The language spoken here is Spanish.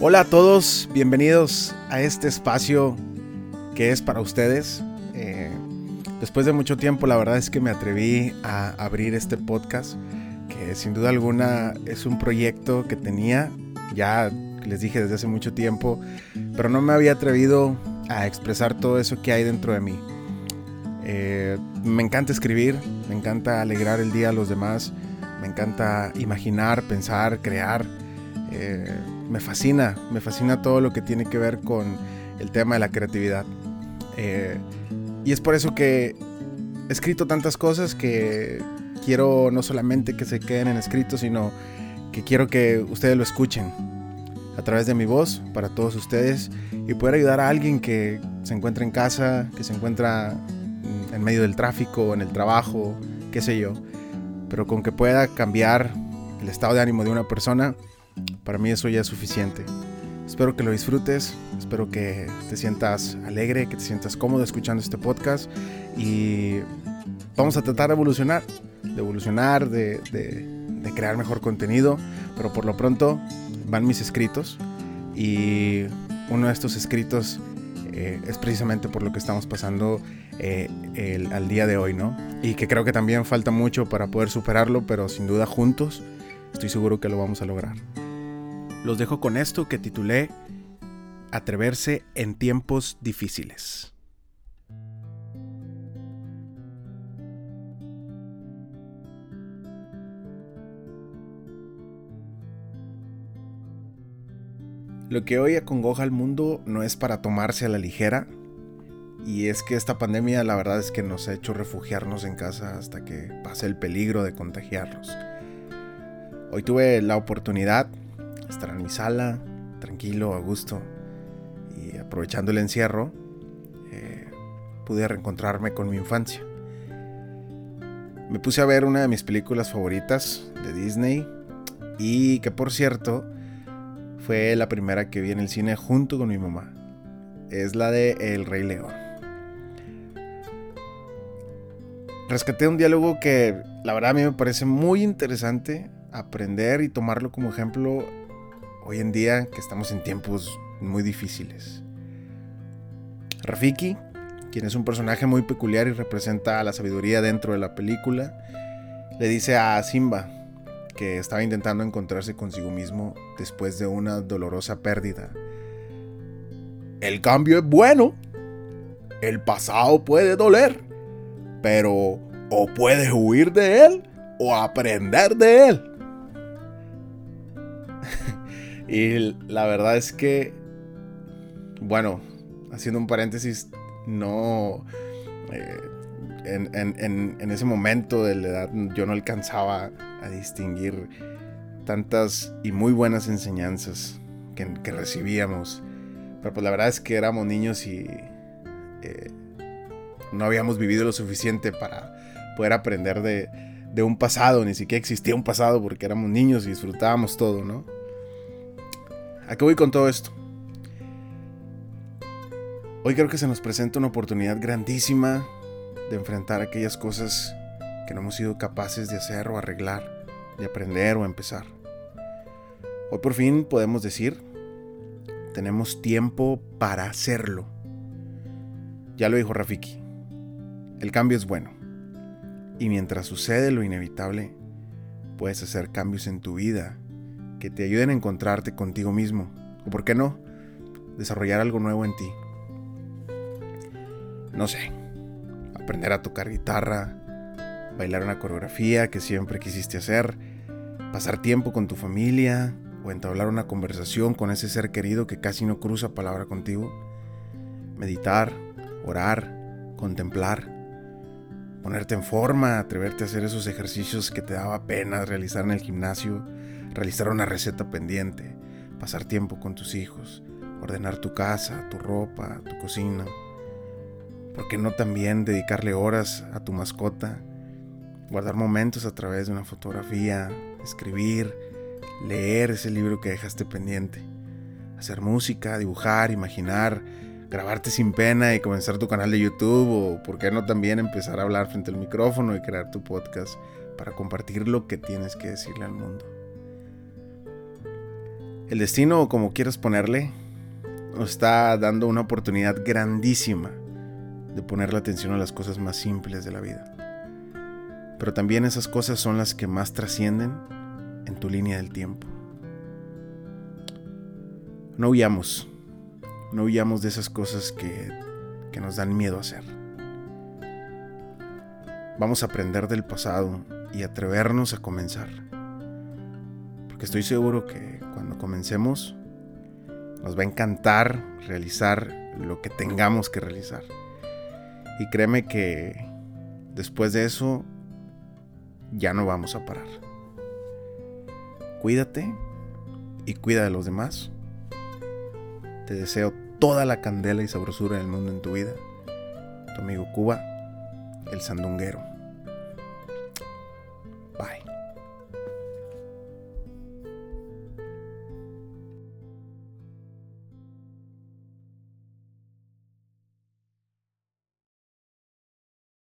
Hola a todos, bienvenidos a este espacio que es para ustedes. Eh, después de mucho tiempo, la verdad es que me atreví a abrir este podcast, que sin duda alguna es un proyecto que tenía, ya les dije desde hace mucho tiempo, pero no me había atrevido a expresar todo eso que hay dentro de mí. Eh, me encanta escribir, me encanta alegrar el día a los demás, me encanta imaginar, pensar, crear. Eh, me fascina, me fascina todo lo que tiene que ver con el tema de la creatividad. Eh, y es por eso que he escrito tantas cosas que quiero no solamente que se queden en escrito, sino que quiero que ustedes lo escuchen a través de mi voz para todos ustedes y poder ayudar a alguien que se encuentra en casa, que se encuentra en medio del tráfico, en el trabajo, qué sé yo, pero con que pueda cambiar el estado de ánimo de una persona, para mí eso ya es suficiente. Espero que lo disfrutes, espero que te sientas alegre, que te sientas cómodo escuchando este podcast y vamos a tratar de evolucionar, de evolucionar, de, crear mejor contenido, pero por lo pronto van mis escritos y uno de estos escritos eh, es precisamente por lo que estamos pasando eh, al día de hoy, ¿no? Y que creo que también falta mucho para poder superarlo, pero sin duda juntos estoy seguro que lo vamos a lograr. Los dejo con esto que titulé Atreverse en tiempos difíciles. Lo que hoy acongoja al mundo no es para tomarse a la ligera, y es que esta pandemia la verdad es que nos ha hecho refugiarnos en casa hasta que pase el peligro de contagiarnos. Hoy tuve la oportunidad estar en mi sala, tranquilo, a gusto. Y aprovechando el encierro, eh, pude reencontrarme con mi infancia. Me puse a ver una de mis películas favoritas de Disney y que por cierto fue la primera que vi en el cine junto con mi mamá. Es la de El Rey León. Rescaté un diálogo que la verdad a mí me parece muy interesante aprender y tomarlo como ejemplo hoy en día que estamos en tiempos muy difíciles. Rafiki, quien es un personaje muy peculiar y representa la sabiduría dentro de la película, le dice a Simba que estaba intentando encontrarse consigo mismo después de una dolorosa pérdida. El cambio es bueno. El pasado puede doler, pero o puedes huir de él o aprender de él. Y la verdad es que, bueno, haciendo un paréntesis, no... Eh, en, ese momento de la edad yo no alcanzaba a distinguir tantas y muy buenas enseñanzas que, recibíamos. Pero pues la verdad es que éramos niños y eh, no habíamos vivido lo suficiente para poder aprender de, de un pasado, ni siquiera existía un pasado porque éramos niños y disfrutábamos todo, ¿no? ¿A qué voy con todo esto? Hoy creo que se nos presenta una oportunidad grandísima de enfrentar aquellas cosas que no hemos sido capaces de hacer o arreglar, de aprender o empezar. Hoy por fin podemos decir, tenemos tiempo para hacerlo. Ya lo dijo Rafiki, el cambio es bueno. Y mientras sucede lo inevitable, puedes hacer cambios en tu vida que te ayuden a encontrarte contigo mismo. O por qué no, desarrollar algo nuevo en ti. No sé, aprender a tocar guitarra, bailar una coreografía que siempre quisiste hacer, pasar tiempo con tu familia o entablar una conversación con ese ser querido que casi no cruza palabra contigo. Meditar, orar, contemplar, ponerte en forma, atreverte a hacer esos ejercicios que te daba pena realizar en el gimnasio realizar una receta pendiente, pasar tiempo con tus hijos, ordenar tu casa, tu ropa, tu cocina. ¿Por qué no también dedicarle horas a tu mascota? Guardar momentos a través de una fotografía, escribir, leer ese libro que dejaste pendiente. Hacer música, dibujar, imaginar, grabarte sin pena y comenzar tu canal de YouTube o por qué no también empezar a hablar frente al micrófono y crear tu podcast para compartir lo que tienes que decirle al mundo. El destino, o como quieras ponerle, nos está dando una oportunidad grandísima de poner la atención a las cosas más simples de la vida. Pero también esas cosas son las que más trascienden en tu línea del tiempo. No huyamos, no huyamos de esas cosas que, que nos dan miedo a hacer. Vamos a aprender del pasado y atrevernos a comenzar. Porque estoy seguro que cuando comencemos nos va a encantar realizar lo que tengamos que realizar. Y créeme que después de eso ya no vamos a parar. Cuídate y cuida de los demás. Te deseo toda la candela y sabrosura del mundo en tu vida. Tu amigo Cuba, el sandunguero.